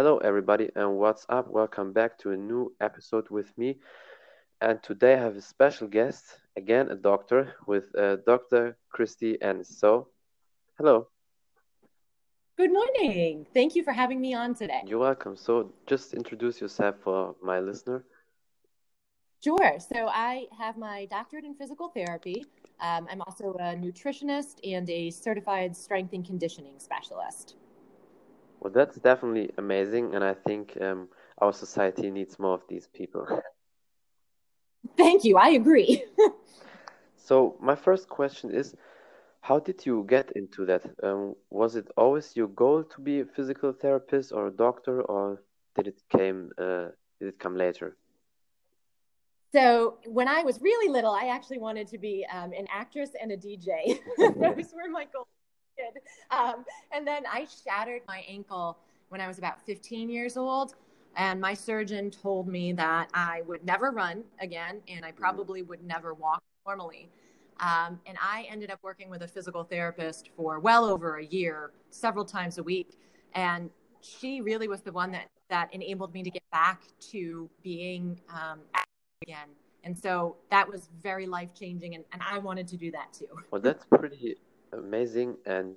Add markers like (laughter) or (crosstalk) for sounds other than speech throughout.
Hello, everybody, and what's up? Welcome back to a new episode with me. And today I have a special guest, again, a doctor with uh, Dr. Kristie Ennis. So, hello. Good morning. Thank you for having me on today. You're welcome. So, just introduce yourself for my listener. Sure. So, I have my doctorate in physical therapy. Um, I'm also a nutritionist and a certified strength and conditioning specialist. Well, that's definitely amazing, and I think um, our society needs more of these people. Thank you. I agree. (laughs) so, my first question is how did you get into that? Um, was it always your goal to be a physical therapist or a doctor, or did it came uh, did it come later? So when I was really little, I actually wanted to be um, an actress and a DJ. (laughs) Those were my goals. Um, and then I shattered my ankle when I was about 15 years old. And my surgeon told me that I would never run again and I probably would never walk normally. Um, and I ended up working with a physical therapist for well over a year, several times a week. And she really was the one that, that enabled me to get back to being um, again. And so that was very life changing. And, and I wanted to do that too. Well, that's pretty amazing. And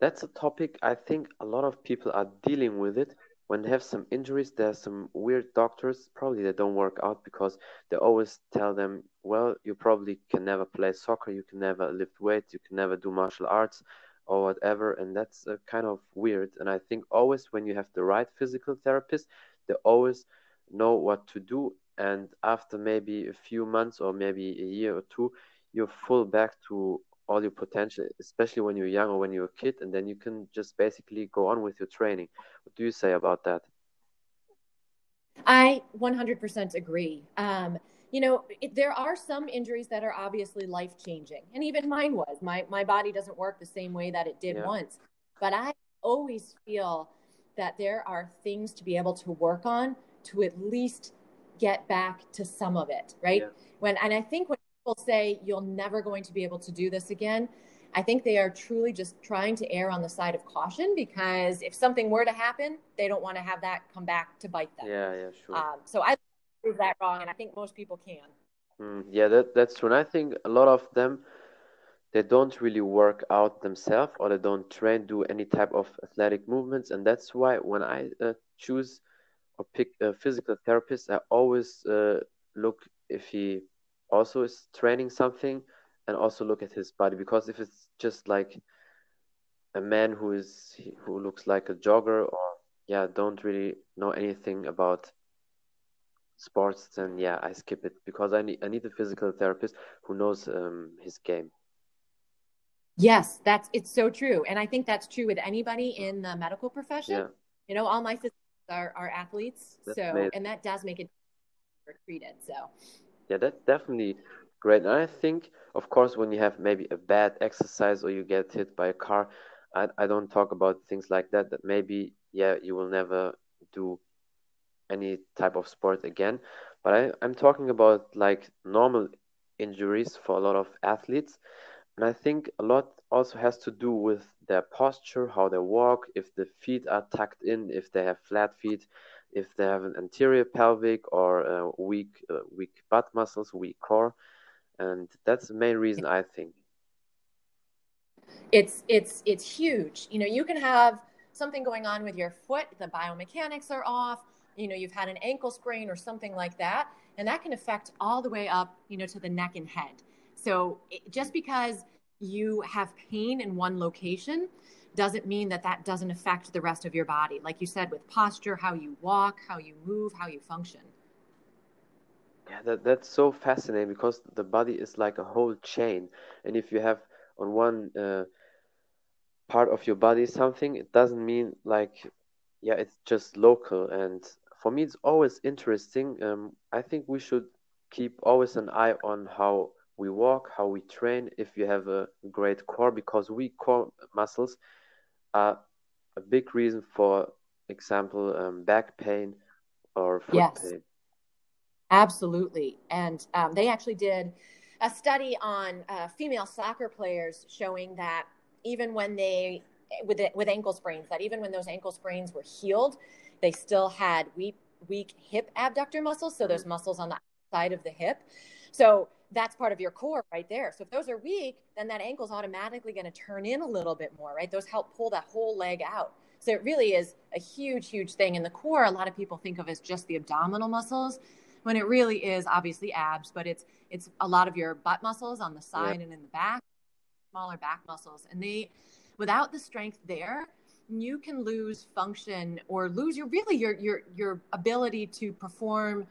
that's a topic I think a lot of people are dealing with it. When they have some injuries, there's some weird doctors, probably they don't work out because they always tell them, well, you probably can never play soccer, you can never lift weights, you can never do martial arts or whatever. And that's kind of weird. And I think always when you have the right physical therapist, they always know what to do. And after maybe a few months or maybe a year or two, you're full back to all your potential, especially when you're young or when you're a kid, and then you can just basically go on with your training. What do you say about that? I 100% agree. Um, you know, it, there are some injuries that are obviously life changing, and even mine was. My my body doesn't work the same way that it did yeah. once, but I always feel that there are things to be able to work on to at least get back to some of it, right? Yeah. When and I think when people say you're never going to be able to do this again, I think they are truly just trying to err on the side of caution because if something were to happen, they don't want to have that come back to bite them. Yeah, yeah, sure. Um, so I prove that wrong, and I think most people can. Mm, yeah, that that's true. And I think a lot of them they don't really work out themselves or they don't train, do any type of athletic movements, and that's why when I uh, choose or pick a physical therapist, I always uh, look if he also is training something and also look at his body. Because if it's just like a man who is who looks like a jogger or yeah don't really know anything about sports then yeah i skip it. Because i need i need a physical therapist who knows um, his game. Yes that's it's so true. And i think that's true with anybody in the medical profession. Yeah. you know all my sisters are, are athletes that's so amazing. and that does make it treated so yeah, that's definitely great. And I think, of course, when you have maybe a bad exercise or you get hit by a car, I, I don't talk about things like that, that maybe, yeah, you will never do any type of sport again. But I, I'm talking about like normal injuries for a lot of athletes. And I think a lot also has to do with their posture, how they walk, if the feet are tucked in, if they have flat feet, if they have an anterior pelvic or weak uh, weak butt muscles, weak core, and that's the main reason I think. It's it's it's huge. You know, you can have something going on with your foot, the biomechanics are off. You know, you've had an ankle sprain or something like that, and that can affect all the way up, you know, to the neck and head. So just because you have pain in one location doesn't mean that that doesn't affect the rest of your body. Like you said, with posture, how you walk, how you move, how you function. Yeah, that, that's so fascinating because the body is like a whole chain. And if you have on one uh, part of your body something, it doesn't mean like, yeah, it's just local. And for me, it's always interesting. Um, I think we should keep always an eye on how we walk, how we train, if you have a great core, because weak core muscles are a big reason for example um, back pain or foot yes. pain absolutely and um, they actually did a study on uh, female soccer players showing that even when they with with ankle sprains that even when those ankle sprains were healed they still had weak, weak hip abductor muscles. So those muscles on the side of the hip. So that's part of your core right there. So if those are weak, then that ankle is automatically going to turn in a little bit more, right? Those help pull that whole leg out. So it really is a huge, huge thing. in the core, a lot of people think of as just the abdominal muscles, when it really is obviously abs, but it's it's a lot of your butt muscles on the side and in the back, smaller back muscles. And they without the strength there, you can lose function or lose your really your your your ability to perform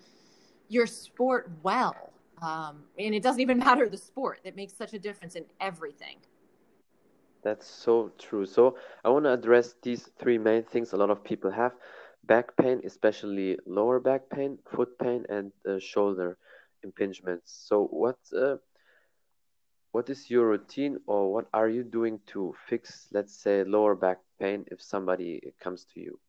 your sport well. Um, and it doesn't even (laughs) matter the sport. It makes such a difference in everything. That's so true. So I want to address these three main things a lot of people have back pain, especially lower back pain, foot pain, and uh, shoulder impingements. So what uh, what is your routine or what are you doing to fix, let's say, lower back pain if somebody comes to you?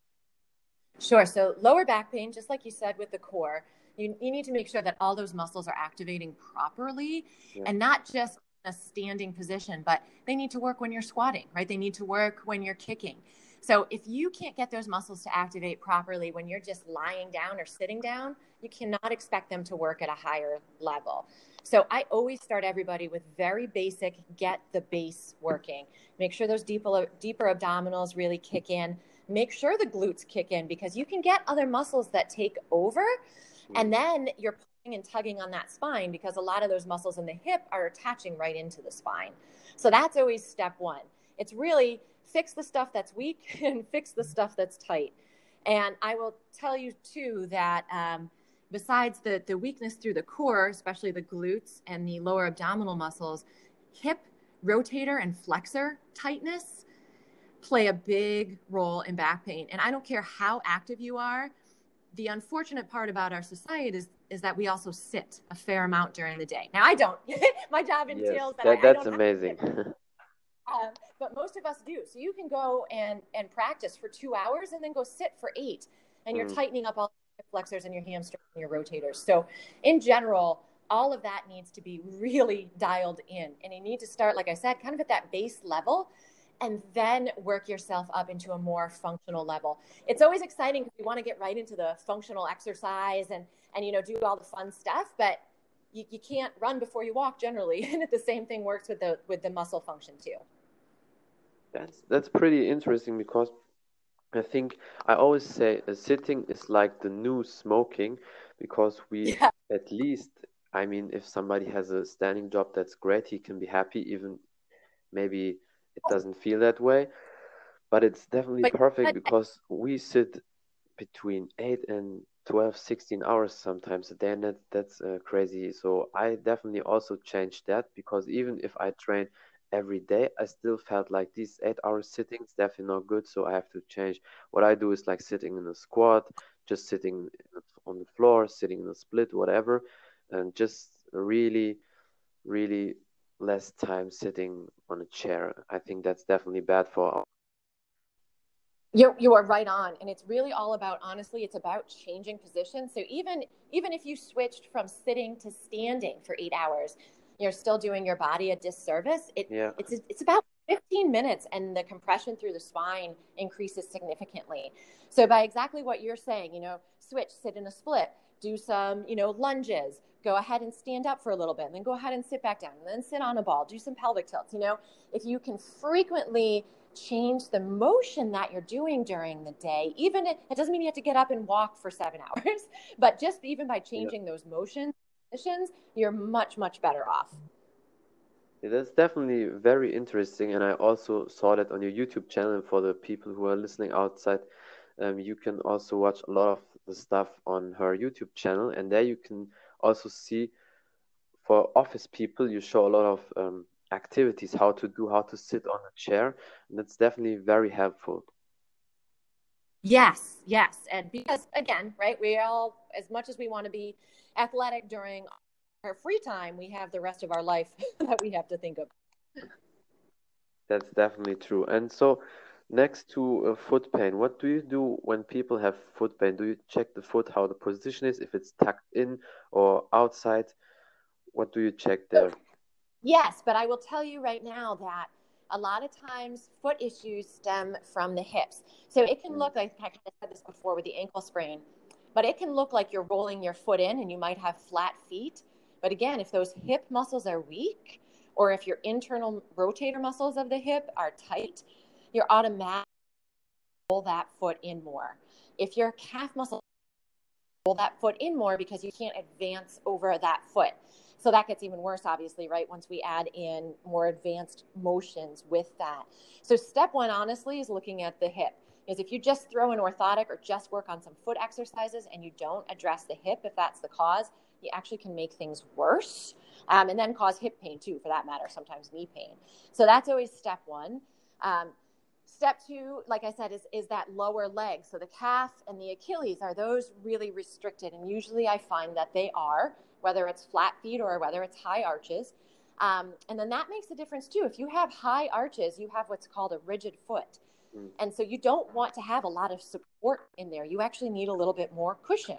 Sure. So lower back pain, just like you said with the core, you, you need to make sure that all those muscles are activating properly yeah. and not just a standing position, but they need to work when you're squatting, right? They need to work when you're kicking. So if you can't get those muscles to activate properly when you're just lying down or sitting down, you cannot expect them to work at a higher level. So I always start everybody with very basic get the base working. Make sure those deeper deeper abdominals really kick in. Make sure the glutes kick in because you can get other muscles that take over and then you're pulling and tugging on that spine because a lot of those muscles in the hip are attaching right into the spine. So that's always step 1. It's really fix the stuff that's weak (laughs) and fix the stuff that's tight. And I will tell you too that um, besides the, the weakness through the core, especially the glutes and the lower abdominal muscles, hip rotator and flexor tightness play a big role in back pain. And I don't care how active you are. The unfortunate part about our society is, is that we also sit a fair amount during the day. Now I don't. (laughs) My job entails yes, that, that that's amazing. (laughs) Um, but most of us do. So you can go and and practice for two hours and then go sit for eight, and you're mm. tightening up all your flexors and your hamstrings and your rotators. So in general, all of that needs to be really dialed in, and you need to start, like I said, kind of at that base level. And then work yourself up into a more functional level. It's always exciting because you want to get right into the functional exercise and and you know do all the fun stuff, but you, you can't run before you walk generally (laughs) and the same thing works with the with the muscle function too that's that's pretty interesting because I think I always say uh, sitting is like the new smoking because we (laughs) yeah. at least I mean if somebody has a standing job that's great he can be happy even maybe it doesn't feel that way but it's definitely but, perfect but, because we sit between 8 and 12 16 hours sometimes a day and that, that's uh, crazy so I definitely also changed that because even if I train every day, I still felt like these eight hours sitting is definitely not good. So I have to change. What I do is like sitting in a squat, just sitting on the floor, sitting in a split, whatever, and just really, really less time sitting on a chair. I think that's definitely bad for. You you are right on, and it's really all about honestly. It's about changing positions So even even if you switched from sitting to standing for eight hours, you're still doing your body a disservice. It, yeah. It's, it's about 15 minutes and the compression through the spine increases significantly. So by exactly what you're saying, you know, switch, sit in a split, do some, you know, lunges, go ahead and stand up for a little bit and then go ahead and sit back down and then sit on a ball, do some pelvic tilts, you know, if you can frequently change the motion that you're doing during the day, even it doesn't mean you have to get up and walk for seven (laughs) hours, but just even by changing those motions, positions you're much, much better off. Yeah, that's definitely very interesting. And I also saw that on your YouTube channel. And for the people who are listening outside, um, you can also watch a lot of the stuff on her YouTube channel. And there you can also see for office people, you show a lot of um, activities, how to do, how to sit on a chair. And that's definitely very helpful. Yes, yes. And because, again, right, we all, as much as we want to be athletic during our free time, we have the rest of our life (laughs) that we have to think of. That's definitely true. And so, next to uh, foot pain, what do you do when people have foot pain? Do you check the foot, how the position is, if it's tucked in or outside? What do you check there? Yes, but I will tell you right now that a lot of times foot issues stem from the hips. So it can look like I kind of said this before with the ankle sprain, but it can look like you're rolling your foot in and you might have flat feet. But again, if those hip muscles are weak, or if your internal rotator muscles of the hip are tight, you're automatically roll that foot in more. If your calf muscle roll that foot in more because you can't advance over that foot. So that gets even worse, obviously, right? Once we add in more advanced motions with that. So step one, honestly, is looking at the hip. Is if you just throw an orthotic or just work on some foot exercises and you don't address the hip, if that's the cause, you actually can make things worse um, and then cause hip pain too, for that matter, sometimes knee pain. So that's always step one. Um, step two, like I said, is, is that lower leg. So the calf and the Achilles, are those really restricted? And usually I find that they are whether it's flat feet or whether it's high arches. Um, and then that makes a difference too. If you have high arches, you have what's called a rigid foot. Mm. And so you don't want to have a lot of support in there. You actually need a little bit more cushion.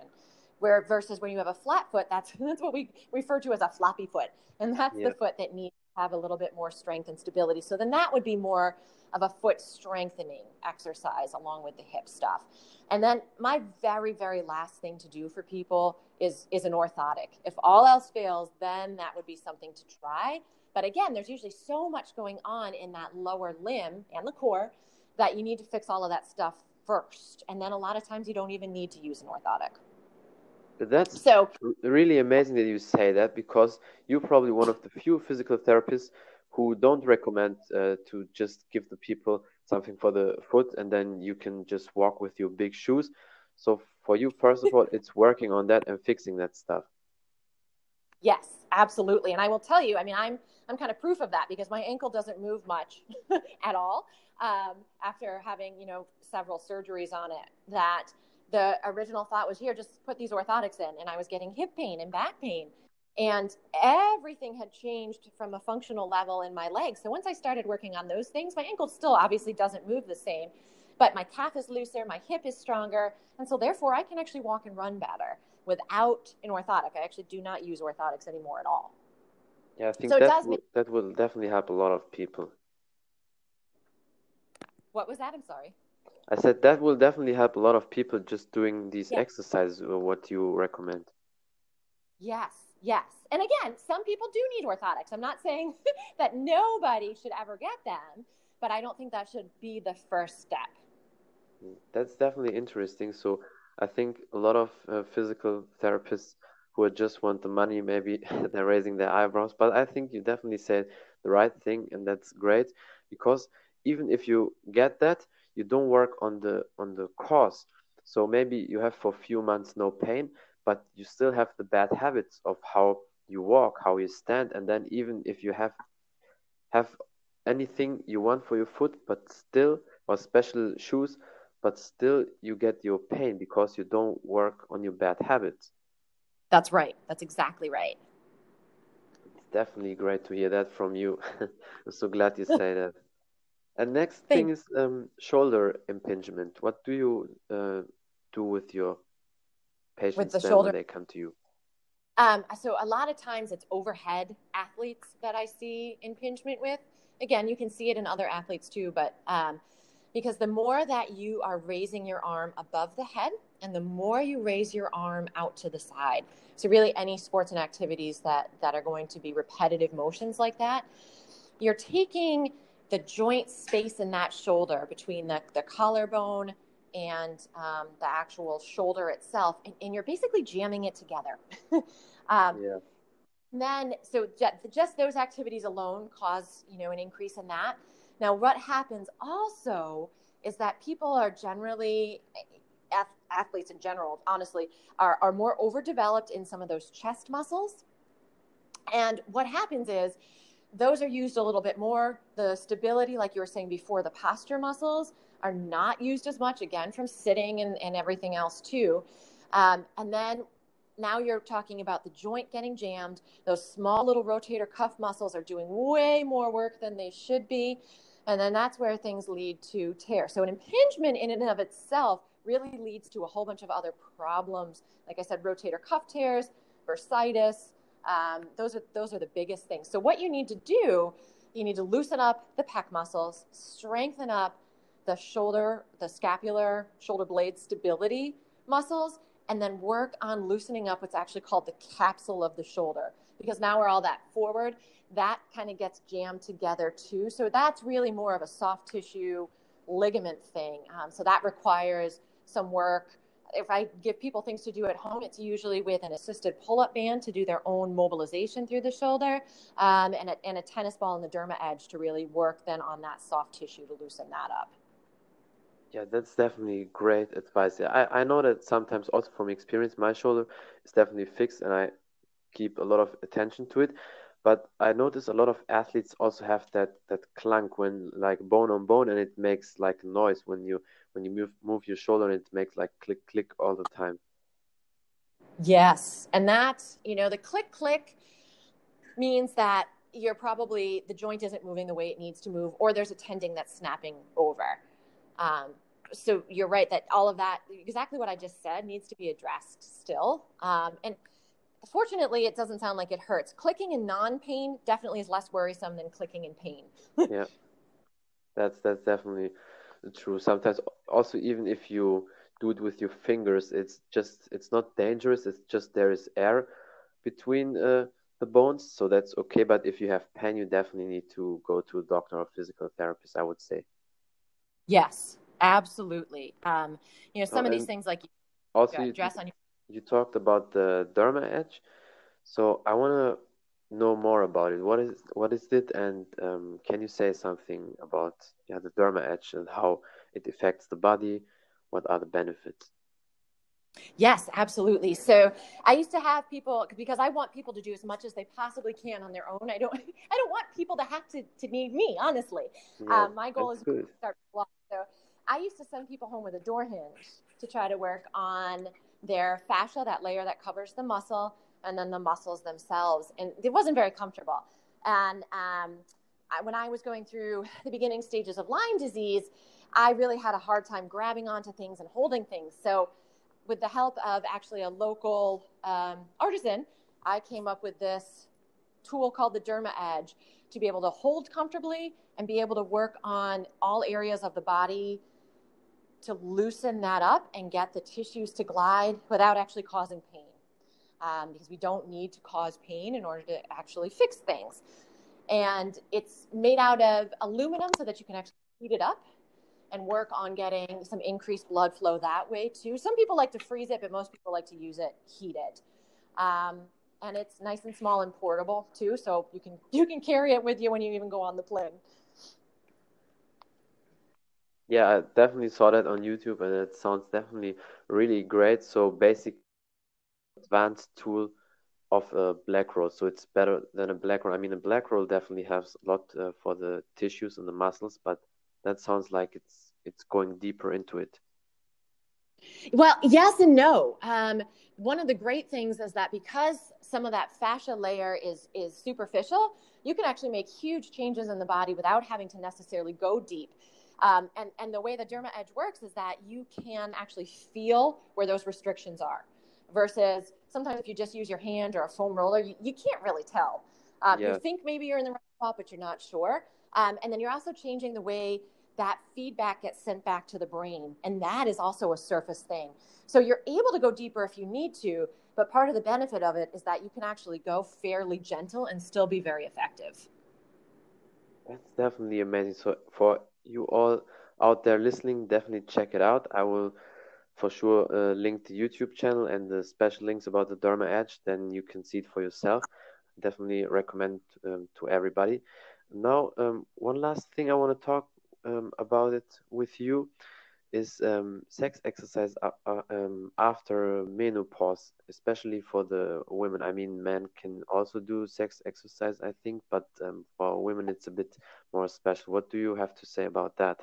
Where versus when you have a flat foot, that's (laughs) that's what we refer to as a floppy foot. And that's the foot that needs have a little bit more strength and stability. So then that would be more of a foot strengthening exercise along with the hip stuff. And then my very, very last thing to do for people is, is an orthotic. If all else fails, then that would be something to try. But again, there's usually so much going on in that lower limb and the core that you need to fix all of that stuff first. And then a lot of times you don't even need to use an orthotic. That's so really amazing that you say that because you're probably one of the few physical therapists who don't recommend uh, to just give the people something for the foot and then you can just walk with your big shoes. So for you, first of all, it's working on that and fixing that stuff. Yes, absolutely. And I will tell you, I mean, I'm I'm kind of proof of that because my ankle doesn't move much (laughs) at all um, after having you know several surgeries on it. That the original thought was here, just put these orthotics in, and I was getting hip pain and back pain and everything had changed from a functional level in my legs. So once I started working on those things, my ankle still obviously doesn't move the same, but my calf is looser, my hip is stronger, and so therefore I can actually walk and run better without an orthotic. I actually do not use orthotics anymore at all. Yeah, I think so that, will, that will definitely help a lot of people. What was that? I'm sorry. I said that will definitely help a lot of people just doing these yeah. exercises, what you recommend. Yes, Yes. And again, some people do need orthotics. I'm not saying (laughs) that nobody should ever get them, but I don't think that should be the first step. That's definitely interesting. So I think a lot of uh, physical therapists who just want the money, maybe (laughs) they're raising their eyebrows. But I think you definitely said the right thing, and that's great because even if you get that, you don't work on the on the cause. So maybe you have for a few months no pain, but you still have the bad habits of how you walk, how you stand, and then even if you have have anything you want for your foot, but still or special shoes, but still you get your pain because you don't work on your bad habits. That's right. That's exactly right. It's definitely great to hear that from you. (laughs) I'm so glad you (laughs) say that. And next thing is um, shoulder impingement. What do you uh, do with your patients with the shoulder when they come to you? Um, so a lot of times it's overhead athletes that I see impingement with. Again, you can see it in other athletes too, but um, because the more that you are raising your arm above the head and the more you raise your arm out to the side. So really any sports and activities that, that are going to be repetitive motions like that, you're taking the joint space in that shoulder between the, the collarbone and um, the actual shoulder itself, and, and, you're basically jamming it together. (laughs) um, yeah. Then, so just, just those activities alone cause you know an increase in that. Now, what happens also is that people are generally athletes in general, honestly, are, are more overdeveloped in some of those chest muscles. And what happens is those are used a little bit more. The stability, like you were saying before, the posture muscles are not used as much, again, from sitting and, and everything else too. Um, and then now you're talking about the joint getting jammed. Those small little rotator cuff muscles are doing way more work than they should be. And then that's where things lead to tear. So an impingement in and of itself really leads to a whole bunch of other problems. Like I said, rotator cuff tears, bursitis. Um, those are those are the biggest things. So what you need to do you need to loosen up the pec muscles, strengthen up the shoulder, the scapular shoulder blade stability muscles, and then work on loosening up what's actually called the capsule of the shoulder. Because now we're all that forward, that kind of gets jammed together too. So that's really more of a soft tissue ligament thing. Um, so that requires some work. If I give people things to do at home, it's usually with an assisted pull up band to do their own mobilization through the shoulder um, and, a, and a tennis ball in the derma edge to really work then on that soft tissue to loosen that up. Yeah, that's definitely great advice. I, I know that sometimes also from experience, my shoulder is definitely fixed and I keep a lot of attention to it. But I notice a lot of athletes also have that that clunk when like bone on bone and it makes like noise when you when you move move your shoulder and it makes like click click all the time. Yes. And that you know, the click click means that you're probably the joint isn't moving the way it needs to move or there's a tendon that's snapping over. Um, so you're right that all of that, exactly what I just said, needs to be addressed still. Um, and fortunately, it doesn't sound like it hurts. Clicking in non-pain definitely is less worrisome than clicking in pain. (laughs) yeah, that's that's definitely true. Sometimes also even if you do it with your fingers, it's just it's not dangerous. It's just there is air between uh, the bones, so that's okay. But if you have pain, you definitely need to go to a doctor or physical therapist. I would say. Yes, Absolutely. Um, you know, some oh, of these things like also you, dress on your. You talked about the derma edge, so I want to know more about it. What is what is it, and um, can you say something about yeah the derma edge and how it affects the body? What are the benefits? Yes, absolutely. So I used to have people because I want people to do as much as they possibly can on their own. I don't (laughs) I don't want people to have to, to need me, honestly. Yeah, um, my goal is good. to start so I used to send people home with a door hinge to try to work on their fascia, that layer that covers the muscle, and then the muscles themselves. And it wasn't very comfortable. And um, I, when I was going through the beginning stages of Lyme disease, I really had a hard time grabbing onto things and holding things. So, with the help of actually a local um, artisan, I came up with this tool called the Derma Edge to be able to hold comfortably and be able to work on all areas of the body to loosen that up and get the tissues to glide without actually causing pain. Um, because we don't need to cause pain in order to actually fix things. And it's made out of aluminum so that you can actually heat it up and work on getting some increased blood flow that way too. Some people like to freeze it, but most people like to use it heated. Um, and it's nice and small and portable too, so you can (laughs) you can carry it with you when you even go on the plane. Yeah, I definitely saw that on YouTube, and it sounds definitely really great. So basic advanced tool of a black roll. So it's better than a black roll. I mean, a black roll definitely has a lot uh, for the tissues and the muscles, but that sounds like it's it's going deeper into it. Well, yes and no. Um, one of the great things is that because some of that fascia layer is is superficial, you can actually make huge changes in the body without having to necessarily go deep. Um, and, and the way the Derma Edge works is that you can actually feel where those restrictions are versus sometimes if you just use your hand or a foam roller, you, you can't really tell. Um, yeah. You think maybe you're in the right spot, but you're not sure. Um, and then you're also changing the way that feedback gets sent back to the brain. And that is also a surface thing. So you're able to go deeper if you need to, but part of the benefit of it is that you can actually go fairly gentle and still be very effective. That's definitely amazing. So for you all out there listening, definitely check it out. I will for sure uh, link the YouTube channel and the special links about the Derma Edge. Then you can see it for yourself. Definitely recommend um, to everybody. Now, um, one last thing I want to talk um, about it with you is um, sex exercise uh, um, after menopause, especially for the women. I mean, men can also do sex exercise, I think, but um, for women, it's a bit more special. What do you have to say about that?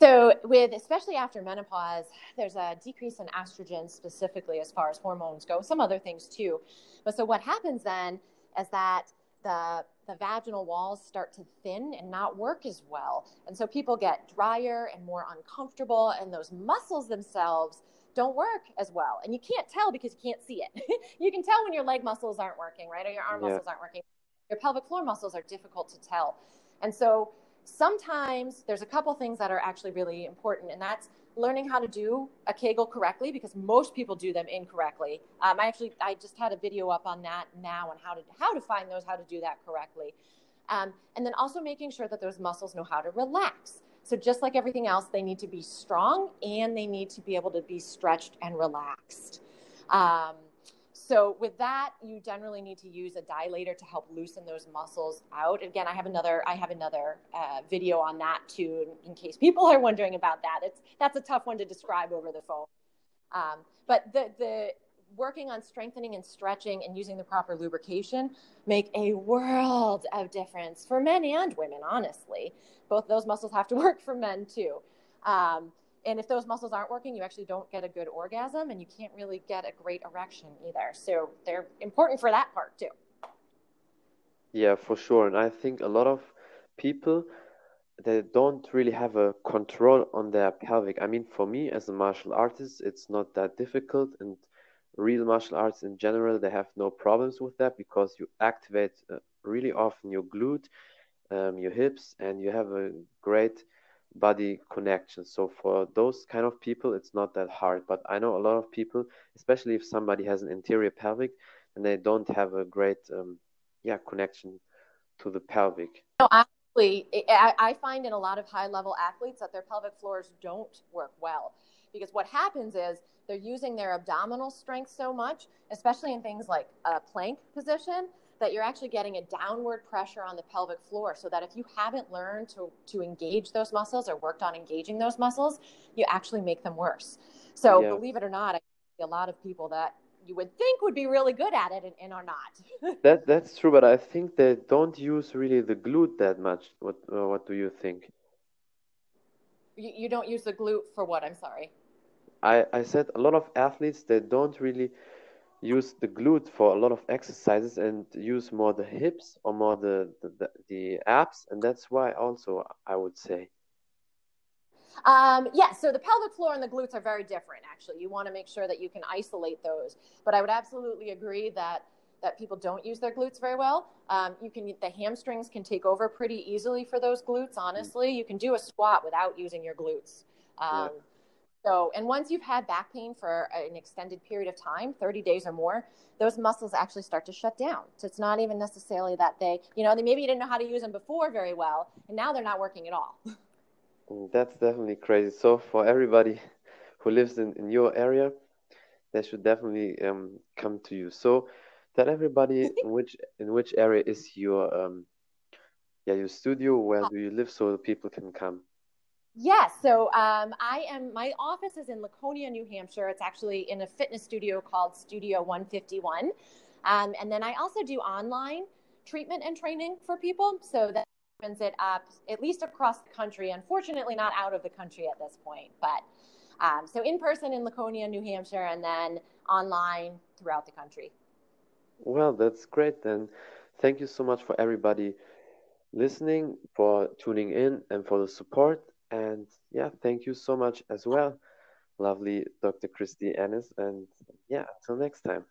So, with especially after menopause, there's a decrease in estrogen specifically as far as hormones go, some other things too. But so, what happens then is that the the vaginal walls start to thin and not work as well. And so people get drier and more uncomfortable, and those muscles themselves don't work as well. And you can't tell because you can't see it. (laughs) you can tell when your leg muscles aren't working, right? Or your arm yeah. muscles aren't working. your pelvic floor muscles are difficult to tell. And so sometimes there's a couple things that are actually really important, and that's learning how to do a Kegel correctly because most people do them incorrectly. Um, I actually I just had a video up on that now on how to how to find those how to do that correctly, um, and then also making sure that those muscles know how to relax. So just like everything else, they need to be strong and they need to be able to be stretched and relaxed. Um, so with that, you generally need to use a dilator to help loosen those muscles out. Again, I have another I have another uh, video on that too, in, in, case people are wondering about that. It's that's a tough one to describe over the phone. Um, but the the working on strengthening and stretching and using the proper lubrication make a world of difference for men and women. Honestly, both those muscles have to (laughs) work for men too. Um, and if those muscles aren't working, you actually don't get a good orgasm and you can't really get a great erection either. So they're important for that part too. Yeah, for sure. And I think a lot of people they don't really have a control on their pelvic. I mean, for me as a martial artist, it's not that difficult and real martial arts in general, they have no problems with that because you activate uh, really often your glute, um, your hips, and you have a great body connection. So for those kind of people, it's not that hard. But I know a lot of people, especially if somebody has an anterior pelvic and they don't have a great, um, yeah, connection to the pelvic. No, actually, I find in a lot of high level athletes that their pelvic floors don't work well because what happens is they're using their abdominal strength so much, especially in things like a plank position, that you're actually getting a downward pressure on the pelvic floor so that if you haven't learned to, to engage those muscles or worked on engaging those muscles, you actually make them worse. So yeah. believe it or not, I see a lot of people that you would think would be really good at it and, and are not. (laughs) that that's true, but I think they don't use really the glute that much. What uh, what do you think? You, you don't use the glute for what? I'm sorry. I, I said a lot of athletes they don't really use the glute for a lot of exercises and use more the hips or more the, the, the, the abs and that's why also i would say um, yeah, so the pelvic floor and the glutes are very different. Actually, you want to make sure that you can isolate those. But I would absolutely agree that that people don't use their glutes very well. Um, you can the hamstrings can take over pretty easily for those glutes. Honestly, you can do a squat without using your glutes. Um, yeah. So, and once you've had back pain for an extended period of time, 30 days or more, those muscles actually start to shut down. So it's not even necessarily that they, you know, they maybe you didn't know how to use them before very well, and now they're not working at all. (laughs) Mm, that's definitely crazy. So for everybody who lives in, in your area, they should definitely um, come to you. So tell everybody (laughs) in which in which area is your um, yeah your studio. Where do you live so people can come? Yes. So um, I am, my office is in Laconia, New Hampshire. It's actually in a fitness studio called Studio 151. Um, and then I also do online treatment and training for people. So that opens it up at least across the country. Unfortunately, not out of the country at this point. But um, so in person in Laconia, New Hampshire, and then online throughout the country. Well, that's great then. Thank you so much for everybody listening, for tuning in, and for the support. And yeah, thank you so much as well, lovely Dr. Kristie Ennis. And yeah, until next time.